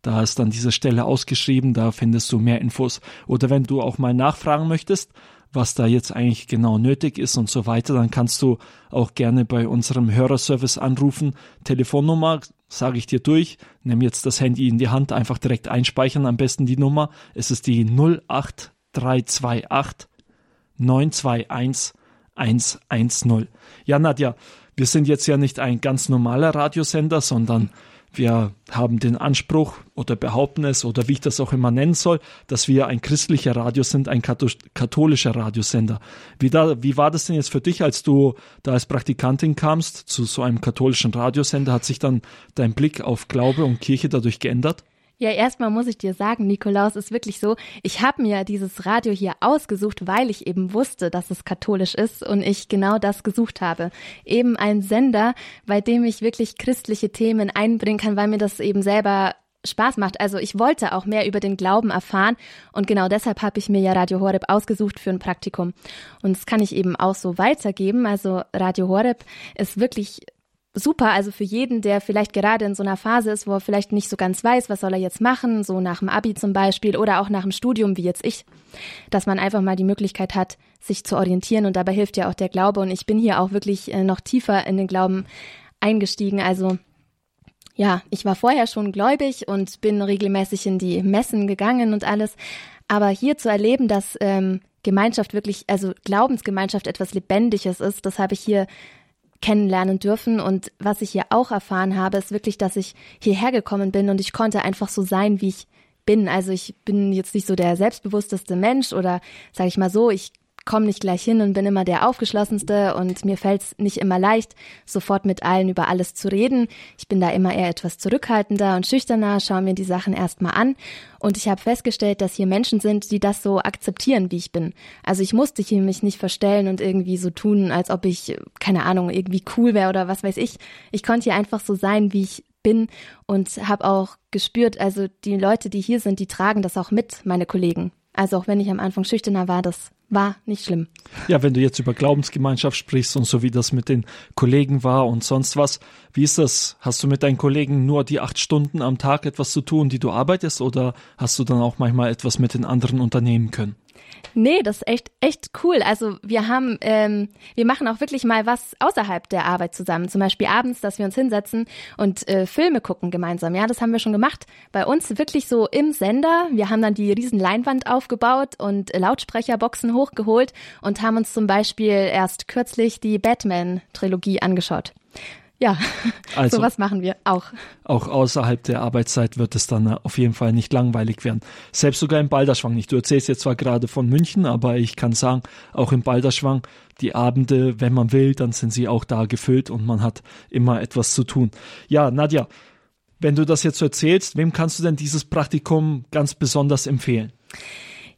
Da ist dann diese Stelle ausgeschrieben, da findest du mehr Infos. Oder wenn du auch mal nachfragen möchtest, was da jetzt eigentlich genau nötig ist und so weiter, dann kannst du auch gerne bei unserem Hörerservice anrufen. Telefonnummer sage ich dir durch. Nimm jetzt das Handy in die Hand, einfach direkt einspeichern, am besten die Nummer. Es ist die 08328 921 110. Ja, Nadja, wir sind jetzt ja nicht ein ganz normaler Radiosender, sondern wir haben den Anspruch oder behaupten es oder wie ich das auch immer nennen soll, dass wir ein christlicher Radio sind, ein katholischer Radiosender. Wie, da, wie war das denn jetzt für dich, als du da als Praktikantin kamst zu so einem katholischen Radiosender? Hat sich dann dein Blick auf Glaube und Kirche dadurch geändert?
Ja, erstmal muss ich dir sagen, Nikolaus, ist wirklich so, ich habe mir dieses Radio hier ausgesucht, weil ich eben wusste, dass es katholisch ist und ich genau das gesucht habe. Eben ein Sender, bei dem ich wirklich christliche Themen einbringen kann, weil mir das eben selber Spaß macht. Also ich wollte auch mehr über den Glauben erfahren und genau deshalb habe ich mir ja Radio Horeb ausgesucht für ein Praktikum. Und das kann ich eben auch so weitergeben. Also Radio Horeb ist wirklich super, also für jeden, der vielleicht gerade in so einer Phase ist, wo er vielleicht nicht so ganz weiß, was soll er jetzt machen, so nach dem Abi zum Beispiel oder auch nach dem Studium wie jetzt ich, dass man einfach mal die Möglichkeit hat, sich zu orientieren. Und dabei hilft ja auch der Glaube. Und ich bin hier auch wirklich äh, noch tiefer in den Glauben eingestiegen, also ja, ich war vorher schon gläubig und bin regelmäßig in die Messen gegangen und alles, aber hier zu erleben, dass ähm, Gemeinschaft wirklich, also Glaubensgemeinschaft etwas Lebendiges ist, das habe ich hier kennenlernen dürfen. Und was ich hier auch erfahren habe, ist wirklich, dass ich hierher gekommen bin und ich konnte einfach so sein, wie ich bin. Also ich bin jetzt nicht so der selbstbewussteste Mensch oder sage ich mal so, ich komme nicht gleich hin und bin immer der Aufgeschlossenste und mir fällt es nicht immer leicht, sofort mit allen über alles zu reden. Ich bin da immer eher etwas zurückhaltender und schüchterner, schaue mir die Sachen erstmal an. Und ich habe festgestellt, dass hier Menschen sind, die das so akzeptieren, wie ich bin. Also ich musste hier mich nicht verstellen und irgendwie so tun, als ob ich, keine Ahnung, irgendwie cool wäre oder was weiß ich. Ich konnte hier einfach so sein, wie ich bin und habe auch gespürt, also die Leute, die hier sind, die tragen das auch mit, meine Kollegen. Also auch wenn ich am Anfang schüchterner war, das war nicht schlimm.
Ja, wenn du jetzt über Glaubensgemeinschaft sprichst und so wie das mit den Kollegen war und sonst was, wie ist das? Hast du mit deinen Kollegen nur die acht Stunden am Tag etwas zu tun, die du arbeitest, oder hast du dann auch manchmal etwas mit den anderen unternehmen können?
Nee, das ist echt, echt cool. Also wir haben, ähm, wir machen auch wirklich mal was außerhalb der Arbeit zusammen. Zum Beispiel abends, dass wir uns hinsetzen und äh, Filme gucken gemeinsam. Ja, das haben wir schon gemacht. Bei uns wirklich so im Sender. Wir haben dann die riesen Leinwand aufgebaut und Lautsprecherboxen hochgeholt und haben uns zum Beispiel erst kürzlich die Batman-Trilogie angeschaut. Ja, [LAUGHS] also, sowas machen wir auch.
Auch außerhalb der Arbeitszeit wird es dann auf jeden Fall nicht langweilig werden. Selbst sogar im Balderschwang nicht. Du erzählst jetzt zwar gerade von München, aber ich kann sagen, auch im Balderschwang, die Abende, wenn man will, dann sind sie auch da gefüllt und man hat immer etwas zu tun. Ja, Nadja, wenn du das jetzt so erzählst, wem kannst du denn dieses Praktikum ganz besonders empfehlen?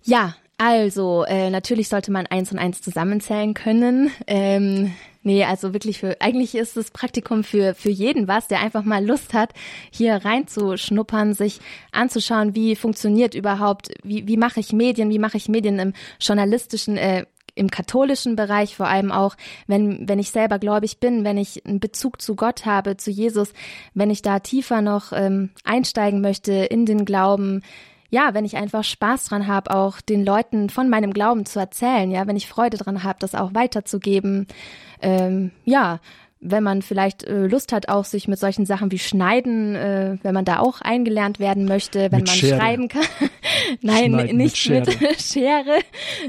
Ja, also, äh, natürlich sollte man eins und eins zusammenzählen können. Ähm, nee, also wirklich für, eigentlich ist das Praktikum für, für jeden was, der einfach mal Lust hat, hier reinzuschnuppern, sich anzuschauen, wie funktioniert überhaupt, wie, wie mache ich Medien, wie mache ich Medien im journalistischen, äh, im katholischen Bereich vor allem auch, wenn, wenn ich selber gläubig bin, wenn ich einen Bezug zu Gott habe, zu Jesus, wenn ich da tiefer noch ähm, einsteigen möchte in den Glauben, ja, wenn ich einfach Spaß dran habe, auch den Leuten von meinem Glauben zu erzählen, ja, wenn ich Freude dran habe, das auch weiterzugeben, ähm, ja, wenn man vielleicht äh, Lust hat, auch sich mit solchen Sachen wie Schneiden, äh, wenn man da auch eingelernt werden möchte, wenn
mit
man
Schere.
schreiben kann. [LAUGHS] Nein,
Schneiden
nicht
mit
mit
Schere. [LAUGHS]
Schere.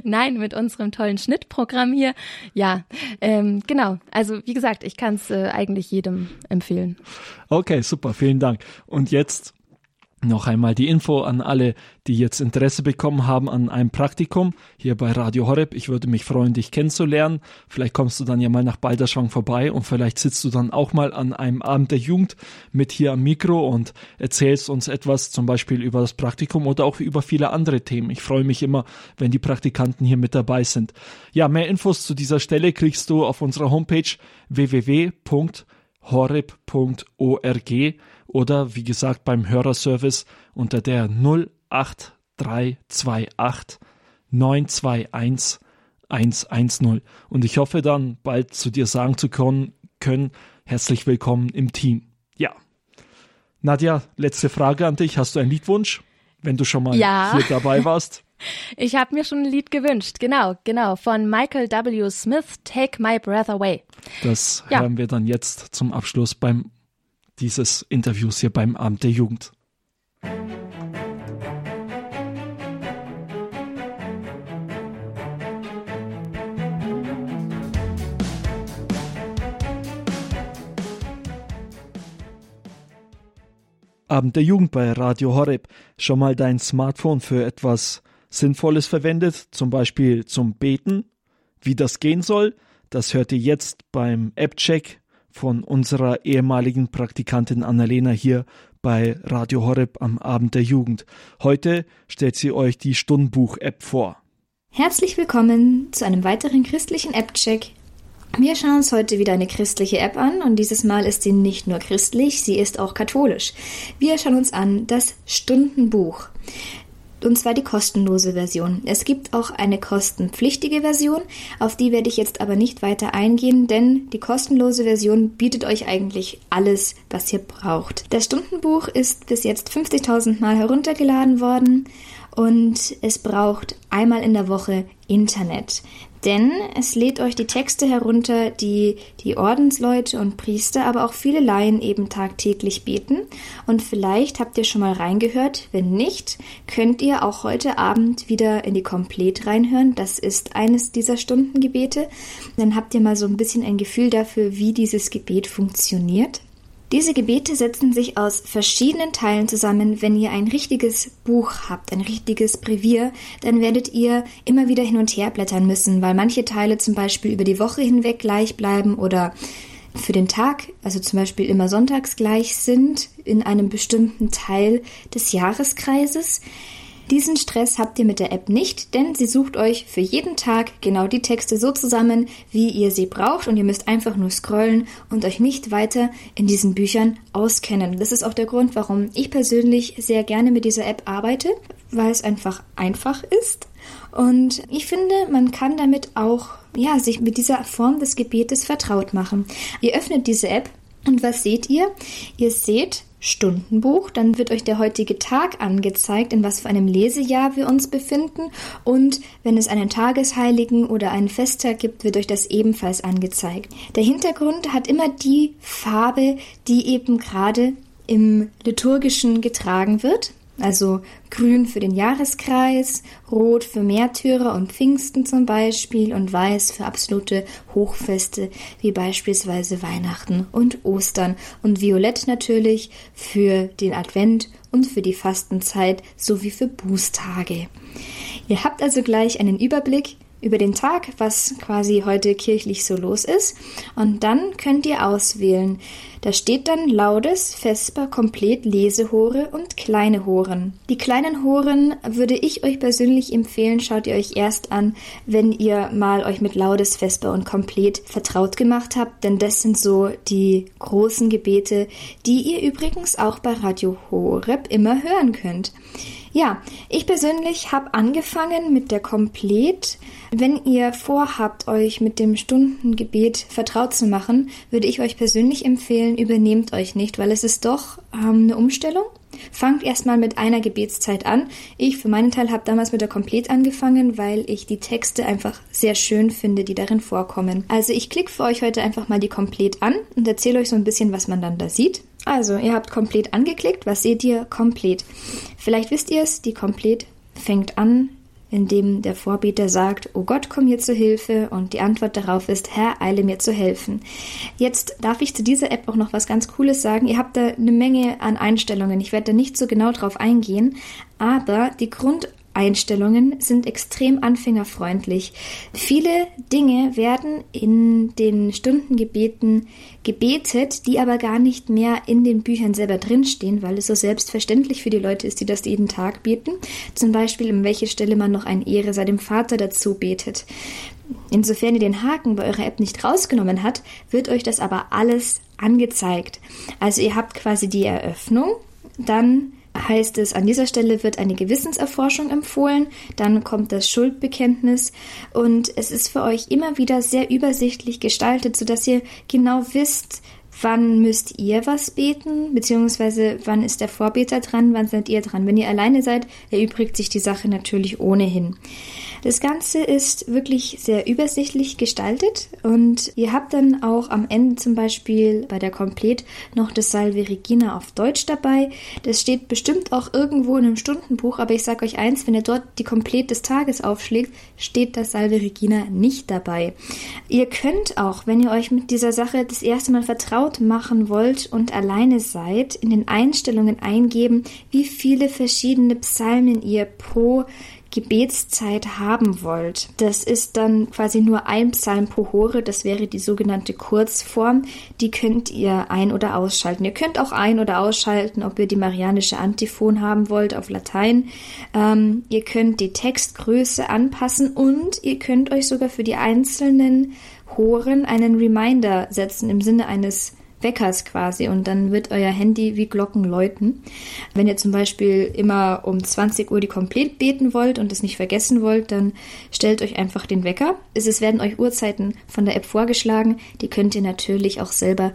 Nein, mit unserem tollen Schnittprogramm hier. Ja, ähm, genau. Also wie gesagt, ich kann es äh, eigentlich jedem empfehlen.
Okay, super, vielen Dank. Und jetzt noch einmal die Info an alle, die jetzt Interesse bekommen haben an einem Praktikum hier bei Radio Horeb. Ich würde mich freuen, dich kennenzulernen. Vielleicht kommst du dann ja mal nach Balderschwang vorbei und vielleicht sitzt du dann auch mal an einem Abend der Jugend mit hier am Mikro und erzählst uns etwas zum Beispiel über das Praktikum oder auch über viele andere Themen. Ich freue mich immer, wenn die Praktikanten hier mit dabei sind. Ja, mehr Infos zu dieser Stelle kriegst du auf unserer Homepage www.horeb.org oder wie gesagt beim Hörerservice unter der 08328 921 110. Und ich hoffe dann bald zu dir sagen zu können, können herzlich willkommen im Team. Ja. Nadja, letzte Frage an dich. Hast du einen Liedwunsch, wenn du schon mal
Ja.
hier dabei warst? [LAUGHS]
Ich habe mir schon ein Lied gewünscht. Genau, genau. Von Michael W. Smith, Take My Breath Away.
Das
Ja.
hören wir dann jetzt zum Abschluss beim dieses Interviews hier beim Abend der Jugend. Abend der Jugend bei Radio Horeb. Schon mal dein Smartphone für etwas Sinnvolles verwendet, zum Beispiel zum Beten? Wie das gehen soll, das hört ihr jetzt beim App-Check von unserer ehemaligen Praktikantin Annalena hier bei Radio Horeb am Abend der Jugend. Heute stellt sie euch die Stundenbuch-App vor.
Herzlich willkommen zu einem weiteren christlichen App-Check. Wir schauen uns heute wieder eine christliche App an und dieses Mal ist sie nicht nur christlich, sie ist auch katholisch. Wir schauen uns an das Stundenbuch. Und zwar die kostenlose Version. Es gibt auch eine kostenpflichtige Version, auf die werde ich jetzt aber nicht weiter eingehen, denn die kostenlose Version bietet euch eigentlich alles, was ihr braucht. Das Stundenbuch ist bis jetzt 50.000 Mal heruntergeladen worden und es braucht einmal in der Woche Internet. Denn es lädt euch die Texte herunter, die die Ordensleute und Priester, aber auch viele Laien eben tagtäglich beten. Und vielleicht habt ihr schon mal reingehört. Wenn nicht, könnt ihr auch heute Abend wieder in die Komplett reinhören. Das ist eines dieser Stundengebete. Dann habt ihr mal so ein bisschen ein Gefühl dafür, wie dieses Gebet funktioniert. Diese Gebete setzen sich aus verschiedenen Teilen zusammen. Wenn ihr ein richtiges Buch habt, ein richtiges Brevier, dann werdet ihr immer wieder hin und her blättern müssen, weil manche Teile zum Beispiel über die Woche hinweg gleich bleiben oder für den Tag, also zum Beispiel immer sonntags gleich sind, in einem bestimmten Teil des Jahreskreises. Diesen Stress habt ihr mit der App nicht, denn sie sucht euch für jeden Tag genau die Texte so zusammen, wie ihr sie braucht und ihr müsst einfach nur scrollen und euch nicht weiter in diesen Büchern auskennen. Das ist auch der Grund, warum ich persönlich sehr gerne mit dieser App arbeite, weil es einfach einfach ist Und ich finde, man kann damit auch, ja, sich mit dieser Form des Gebetes vertraut machen. Ihr öffnet diese App und was seht ihr? Ihr seht Stundenbuch, dann wird euch der heutige Tag angezeigt, in was für einem Lesejahr wir uns befinden und wenn es einen Tagesheiligen oder einen Festtag gibt, wird euch das ebenfalls angezeigt. Der Hintergrund hat immer die Farbe, die eben gerade im liturgischen getragen wird. Also grün für den Jahreskreis, rot für Märtyrer und Pfingsten zum Beispiel und weiß für absolute Hochfeste wie beispielsweise Weihnachten und Ostern und violett natürlich für den Advent und für die Fastenzeit sowie für Bußtage. Ihr habt also gleich einen Überblick über den Tag, was quasi heute kirchlich so los ist. Und dann könnt ihr auswählen. Da steht dann Laudes, Vesper, Komplett, Lesehore und kleine Horen. Die kleinen Horen würde ich euch persönlich empfehlen, schaut ihr euch erst an, wenn ihr mal euch mit Laudes, Vesper und Komplett vertraut gemacht habt, denn das sind so die großen Gebete, die ihr übrigens auch bei Radio Horeb immer hören könnt. Ja, ich persönlich habe angefangen mit der Komplett. Wenn ihr vorhabt, euch mit dem Stundengebet vertraut zu machen, würde ich euch persönlich empfehlen, übernehmt euch nicht, weil es ist doch ähm, eine Umstellung. Fangt erstmal mit einer Gebetszeit an. Ich für meinen Teil habe damals mit der Komplett angefangen, weil ich die Texte einfach sehr schön finde, die darin vorkommen. Also ich klicke für euch heute einfach mal die Komplett an und erzähle euch so ein bisschen, was man dann da sieht. Also, ihr habt komplett angeklickt. Was seht ihr? Komplett. Vielleicht wisst ihr es, die komplett fängt an, indem der Vorbeter sagt, Oh Gott, komm mir zu Hilfe und die Antwort darauf ist, Herr, eile mir zu helfen. Jetzt darf ich zu dieser App auch noch was ganz Cooles sagen. Ihr habt da eine Menge an Einstellungen. Ich werde da nicht so genau drauf eingehen, aber die Grund Einstellungen sind extrem anfängerfreundlich. Viele Dinge werden in den Stundengebeten gebetet, die aber gar nicht mehr in den Büchern selber drinstehen, weil es so selbstverständlich für die Leute ist, die das jeden Tag beten. Zum Beispiel, in welche Stelle man noch ein Ehre sei dem Vater dazu betet. Insofern ihr den Haken bei eurer App nicht rausgenommen habt, wird euch das aber alles angezeigt. Also ihr habt quasi die Eröffnung, dann heißt es, an dieser Stelle wird eine Gewissenserforschung empfohlen, dann kommt das Schuldbekenntnis und es ist für euch immer wieder sehr übersichtlich gestaltet, sodass ihr genau wisst, wann müsst ihr was beten, beziehungsweise wann ist der Vorbeter dran, wann seid ihr dran. Wenn ihr alleine seid, erübrigt sich die Sache natürlich ohnehin. Das Ganze ist wirklich sehr übersichtlich gestaltet und ihr habt dann auch am Ende zum Beispiel bei der Komplett noch das Salve Regina auf Deutsch dabei. Das steht bestimmt auch irgendwo in einem Stundenbuch, aber ich sage euch eins, wenn ihr dort die Komplett des Tages aufschlägt, steht das Salve Regina nicht dabei. Ihr könnt auch, wenn ihr euch mit dieser Sache das erste Mal vertraut machen wollt und alleine seid, in den Einstellungen eingeben, wie viele verschiedene Psalmen ihr pro Gebetszeit haben wollt. Das ist dann quasi nur ein Psalm pro Hore, das wäre die sogenannte Kurzform. Die könnt ihr ein- oder ausschalten. Ihr könnt auch ein- oder ausschalten, ob ihr die marianische Antiphon haben wollt auf Latein. Ähm, ihr könnt die Textgröße anpassen und ihr könnt euch sogar für die einzelnen Horen einen Reminder setzen im Sinne eines Weckers quasi und dann wird euer Handy wie Glocken läuten. Wenn ihr zum Beispiel immer um 20 Uhr die komplett beten wollt und es nicht vergessen wollt, dann stellt euch einfach den Wecker. Es werden euch Uhrzeiten von der App vorgeschlagen, die könnt ihr natürlich auch selber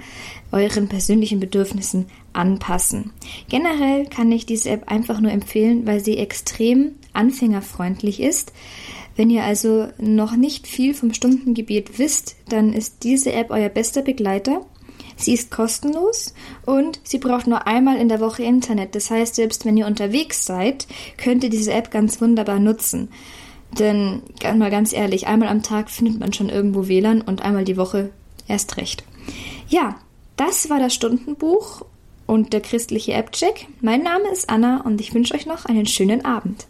euren persönlichen Bedürfnissen anpassen. Generell kann ich diese App einfach nur empfehlen, weil sie extrem anfängerfreundlich ist. Wenn ihr also noch nicht viel vom Stundengebet wisst, dann ist diese App euer bester Begleiter Sie ist kostenlos und sie braucht nur einmal in der Woche Internet. Das heißt, selbst wenn ihr unterwegs seid, könnt ihr diese App ganz wunderbar nutzen. Denn, mal ganz ehrlich, einmal am Tag findet man schon irgendwo WLAN und einmal die Woche erst recht. Ja, das war das Stundenbuch und der christliche App-Check. Mein Name ist Anna und ich wünsche euch noch einen schönen Abend.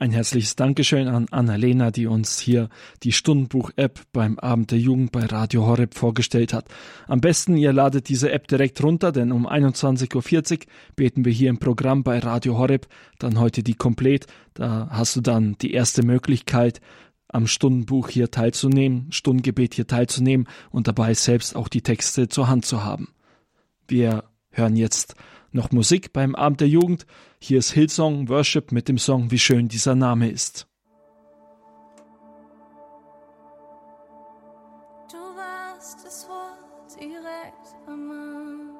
Ein herzliches Dankeschön an Annalena, die uns hier die Stundenbuch-App beim Abend der Jugend bei Radio Horeb vorgestellt hat. Am besten, ihr ladet diese App direkt runter, denn um 21.40 Uhr beten wir hier im Programm bei Radio Horeb, dann heute die komplett. Da hast du dann die erste Möglichkeit, am Stundenbuch hier teilzunehmen, Stundengebet hier teilzunehmen und dabei selbst auch die Texte zur Hand zu haben. Wir hören jetzt noch Musik beim Abend der Jugend. Hier ist Hillsong Worship mit dem Song Wie schön dieser Name ist.
Du warst das Wort direkt am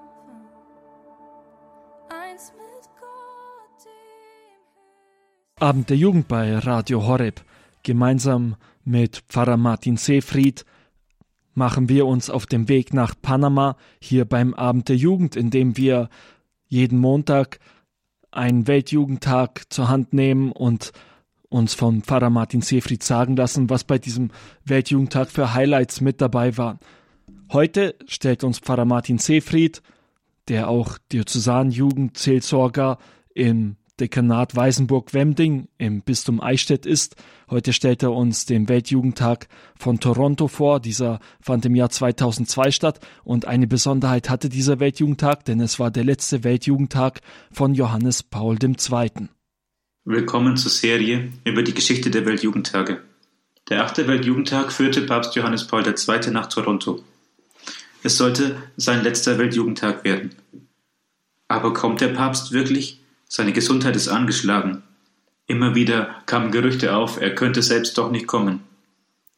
eins mit Gott dem
Abend der Jugend bei Radio Horeb. Gemeinsam mit Pfarrer Martin Seefried machen wir uns auf dem Weg nach Panama hier beim Abend der Jugend, indem wir jeden Montag einen Weltjugendtag zur Hand nehmen und uns vom Pfarrer Martin Seefried sagen lassen, was bei diesem Weltjugendtag für Highlights mit dabei waren. Heute stellt uns Pfarrer Martin Seefried, der auch Diözesanjugendseelsorger im Dekanat Weißenburg-Wemding im Bistum Eichstätt ist. Heute stellt er uns den Weltjugendtag von Toronto vor. Dieser fand im Jahr 2002 statt und eine Besonderheit hatte dieser Weltjugendtag, denn es war der letzte Weltjugendtag von Johannes Paul II.
Willkommen zur Serie über die Geschichte der Weltjugendtage. Der achte Weltjugendtag führte Papst Johannes Paul II. nach Toronto. Es sollte sein letzter Weltjugendtag werden. Aber kommt der Papst wirklich? Seine Gesundheit ist angeschlagen. Immer wieder kamen Gerüchte auf, er könnte selbst doch nicht kommen.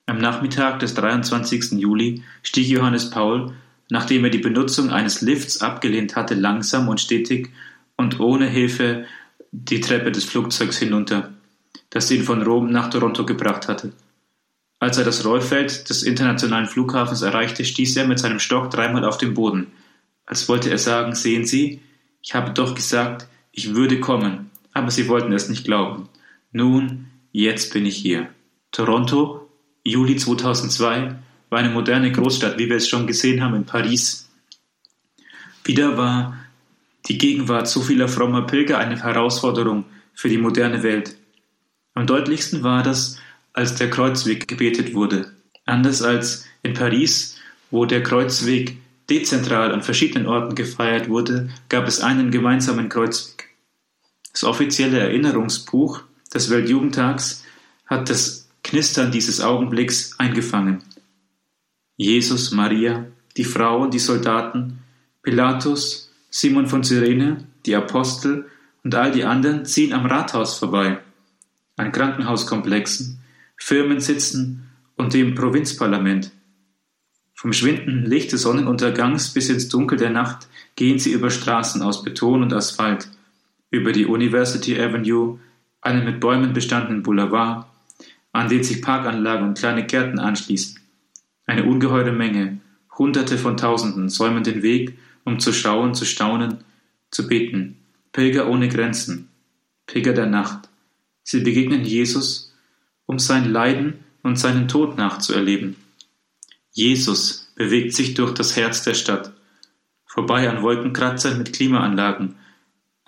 Am Nachmittag des 23. Juli stieg Johannes Paul, nachdem er die Benutzung eines Lifts abgelehnt hatte, langsam und stetig und ohne Hilfe die Treppe des Flugzeugs hinunter, das ihn von Rom nach Toronto gebracht hatte. Als er das Rollfeld des internationalen Flughafens erreichte, stieß er mit seinem Stock dreimal auf den Boden, als wollte er sagen, sehen Sie, ich habe doch gesagt, ich würde kommen, aber sie wollten es nicht glauben. Nun, jetzt bin ich hier. Toronto, Juli 2002, war eine moderne Großstadt, wie wir es schon gesehen haben in Paris. Wieder war die Gegenwart so vieler frommer Pilger eine Herausforderung für die moderne Welt. Am deutlichsten war das, als der Kreuzweg gebetet wurde. Anders als in Paris, wo der Kreuzweg dezentral an verschiedenen Orten gefeiert wurde, gab es einen gemeinsamen Kreuzweg. Das offizielle Erinnerungsbuch des Weltjugendtags hat das Knistern dieses Augenblicks eingefangen. Jesus, Maria, die Frauen, die Soldaten, Pilatus, Simon von Cyrene, die Apostel und all die anderen ziehen am Rathaus vorbei, an Krankenhauskomplexen, Firmensitzen und dem Provinzparlament. Vom schwindenden Licht des Sonnenuntergangs bis ins Dunkel der Nacht gehen sie über Straßen aus Beton und Asphalt, über die University Avenue, einen mit Bäumen bestandenen Boulevard, an den sich Parkanlagen und kleine Gärten anschließen. Eine ungeheure Menge, Hunderte von Tausenden säumen den Weg, um zu schauen, zu staunen, zu beten. Pilger ohne Grenzen, Pilger der Nacht. Sie begegnen Jesus, um sein Leiden und seinen Tod nachzuerleben. Jesus bewegt sich durch das Herz der Stadt, vorbei an Wolkenkratzern mit Klimaanlagen,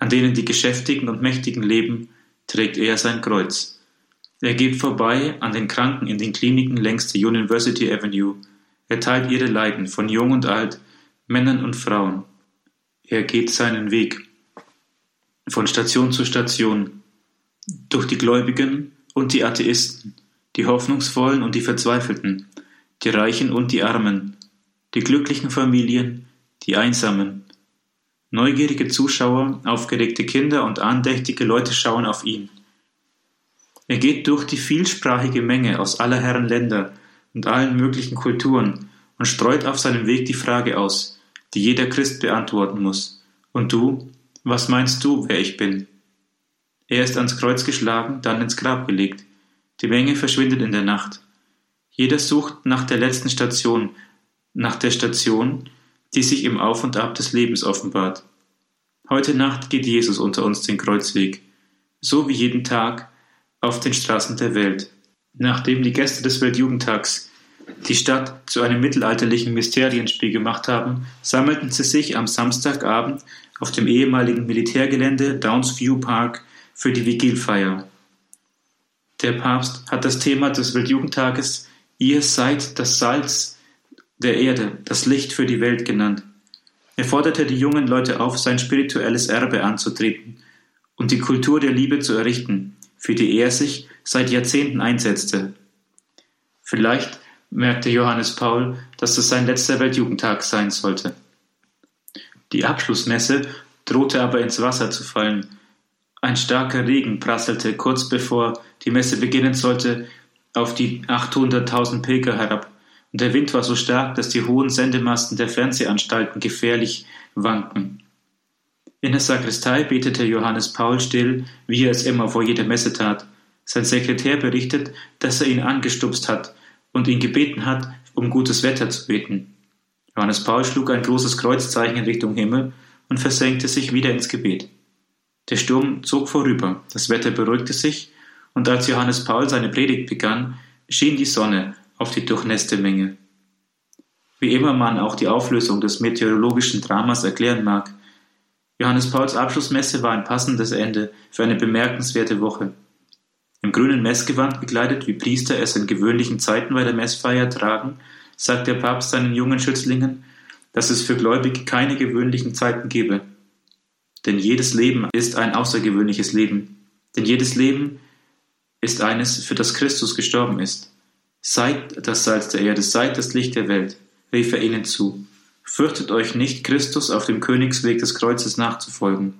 an denen die Geschäftigen und Mächtigen leben, trägt er sein Kreuz. Er geht vorbei an den Kranken in den Kliniken längs der University Avenue. Er teilt ihre Leiden von jung und alt, Männern und Frauen. Er geht seinen Weg von Station zu Station, durch die Gläubigen und die Atheisten, die Hoffnungsvollen und die Verzweifelten, die Reichen und die Armen, die glücklichen Familien, die Einsamen. Neugierige Zuschauer, aufgeregte Kinder und andächtige Leute schauen auf ihn. Er geht durch die vielsprachige Menge aus aller Herren Länder und allen möglichen Kulturen und streut auf seinem Weg die Frage aus, die jeder Christ beantworten muss. Und du, was meinst du, wer ich bin? Er ist ans Kreuz geschlagen, dann ins Grab gelegt. Die Menge verschwindet in der Nacht. Jeder sucht nach der letzten Station, nach der Station, die sich im Auf und Ab des Lebens offenbart. Heute Nacht geht Jesus unter uns den Kreuzweg, so wie jeden Tag auf den Straßen der Welt. Nachdem die Gäste des Weltjugendtags die Stadt zu einem mittelalterlichen Mysterienspiel gemacht haben, sammelten sie sich am Samstagabend auf dem ehemaligen Militärgelände Downsview Park für die Vigilfeier. Der Papst hat das Thema des Weltjugendtages Ihr seid das Salz der Erde, das Licht für die Welt genannt. Er forderte die jungen Leute auf, sein spirituelles Erbe anzutreten und die Kultur der Liebe zu errichten, für die er sich seit Jahrzehnten einsetzte. Vielleicht merkte Johannes Paul, dass es sein letzter Weltjugendtag sein sollte. Die Abschlussmesse drohte aber ins Wasser zu fallen. Ein starker Regen prasselte kurz bevor die Messe beginnen sollte auf die 800.000 Pilger herab und der Wind war so stark, dass die hohen Sendemasten der Fernsehanstalten gefährlich wanken. In der Sakristei betete Johannes Paul still, wie er es immer vor jeder Messe tat. Sein Sekretär berichtet, dass er ihn angestupst hat und ihn gebeten hat, um gutes Wetter zu beten. Johannes Paul schlug ein großes Kreuzzeichen in Richtung Himmel und versenkte sich wieder ins Gebet. Der Sturm zog vorüber, das Wetter beruhigte sich, und als Johannes Paul seine Predigt begann, schien die Sonne auf die durchnässte Menge. Wie immer man auch die Auflösung des meteorologischen Dramas erklären mag, Johannes Pauls Abschlussmesse war ein passendes Ende für eine bemerkenswerte Woche. Im grünen Messgewand gekleidet, wie Priester es in gewöhnlichen Zeiten bei der Messfeier tragen, sagt der Papst seinen jungen Schützlingen, dass es für Gläubige keine gewöhnlichen Zeiten gebe. Denn jedes Leben ist ein außergewöhnliches Leben. Denn jedes Leben ist eines, für das Christus gestorben ist. Seid das Salz der Erde, seid das Licht der Welt, rief er ihnen zu. Fürchtet euch nicht, Christus auf dem Königsweg des Kreuzes nachzufolgen.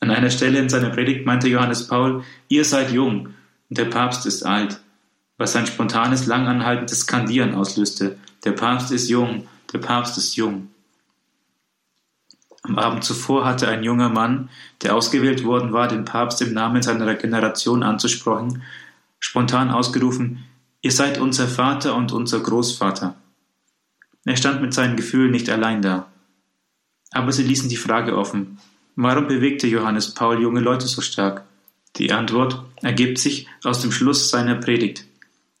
An einer Stelle in seiner Predigt meinte Johannes Paul, ihr seid jung und der Papst ist alt, was ein spontanes, langanhaltendes Skandieren auslöste. Der Papst ist jung, der Papst ist jung. Am Abend zuvor hatte ein junger Mann, der ausgewählt worden war, den Papst im Namen seiner Generation anzusprechen, spontan ausgerufen, ihr seid unser Vater und unser Großvater. Er stand mit seinen Gefühlen nicht allein da. Aber sie ließen die Frage offen, warum bewegte Johannes Paul junge Leute so stark? Die Antwort ergibt sich aus dem Schluss seiner Predigt.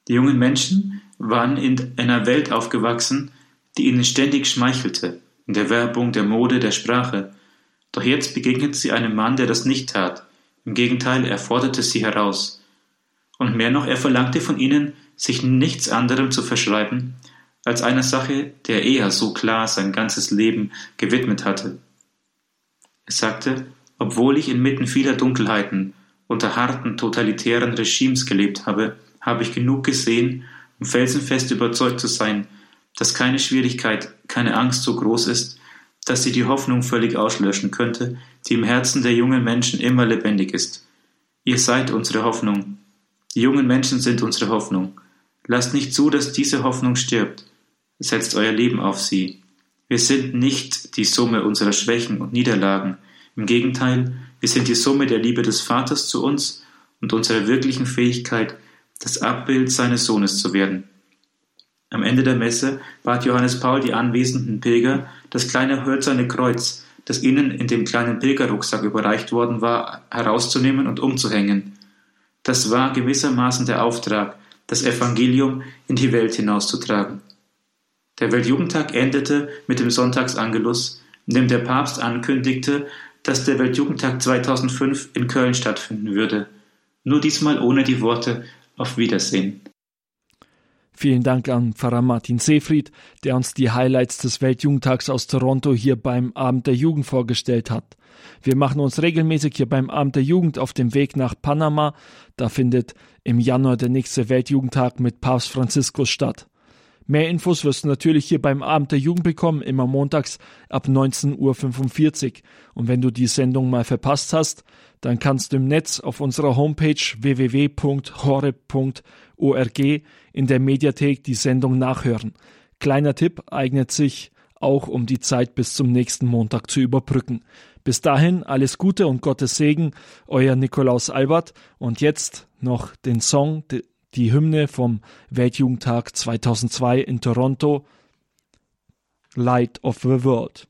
Die jungen Menschen waren in einer Welt aufgewachsen, die ihnen ständig schmeichelte, in der Werbung, der Mode, der Sprache. Doch jetzt begegneten sie einem Mann, der das nicht tat. Im Gegenteil, er forderte sie heraus. Und mehr noch, er verlangte von ihnen, sich nichts anderem zu verschreiben, als einer Sache, der er so klar sein ganzes Leben gewidmet hatte. Er sagte, obwohl ich inmitten vieler Dunkelheiten unter harten totalitären Regimes gelebt habe, habe ich genug gesehen, um felsenfest überzeugt zu sein, dass keine Schwierigkeit, keine Angst so groß ist, dass sie die Hoffnung völlig auslöschen könnte, die im Herzen der jungen Menschen immer lebendig ist. Ihr seid unsere Hoffnung. Die jungen Menschen sind unsere Hoffnung. Lasst nicht zu, dass diese Hoffnung stirbt setzt euer Leben auf sie. Wir sind nicht die Summe unserer Schwächen und Niederlagen. Im Gegenteil, wir sind die Summe der Liebe des Vaters zu uns und unserer wirklichen Fähigkeit, das Abbild seines Sohnes zu werden. Am Ende der Messe bat Johannes Paul die anwesenden Pilger, das kleine hölzerne Kreuz, das ihnen in dem kleinen Pilgerrucksack überreicht worden war, herauszunehmen und umzuhängen. Das war gewissermaßen der Auftrag, das Evangelium in die Welt hinauszutragen. Der Weltjugendtag endete mit dem Sonntagsangelus, in dem der Papst ankündigte, dass der Weltjugendtag 2005 in Köln stattfinden würde. Nur diesmal ohne die Worte Auf Wiedersehen.
Vielen Dank an Pfarrer Martin Seefried, der uns die Highlights des Weltjugendtags aus Toronto hier beim Abend der Jugend vorgestellt hat. Wir machen uns regelmäßig hier beim Abend der Jugend auf dem Weg nach Panama. Da findet im Januar der nächste Weltjugendtag mit Papst Franziskus statt. Mehr Infos wirst du natürlich hier beim Abend der Jugend bekommen, immer montags ab 19.45 Uhr. Und wenn du die Sendung mal verpasst hast, dann kannst du im Netz auf unserer Homepage www.hore.org in der Mediathek die Sendung nachhören. Kleiner Tipp eignet sich auch, um die Zeit bis zum nächsten Montag zu überbrücken. Bis dahin alles Gute und Gottes Segen, euer Nikolaus Albert. Und jetzt noch den Song, die Hymne vom Weltjugendtag 2002 in Toronto, Light of the World.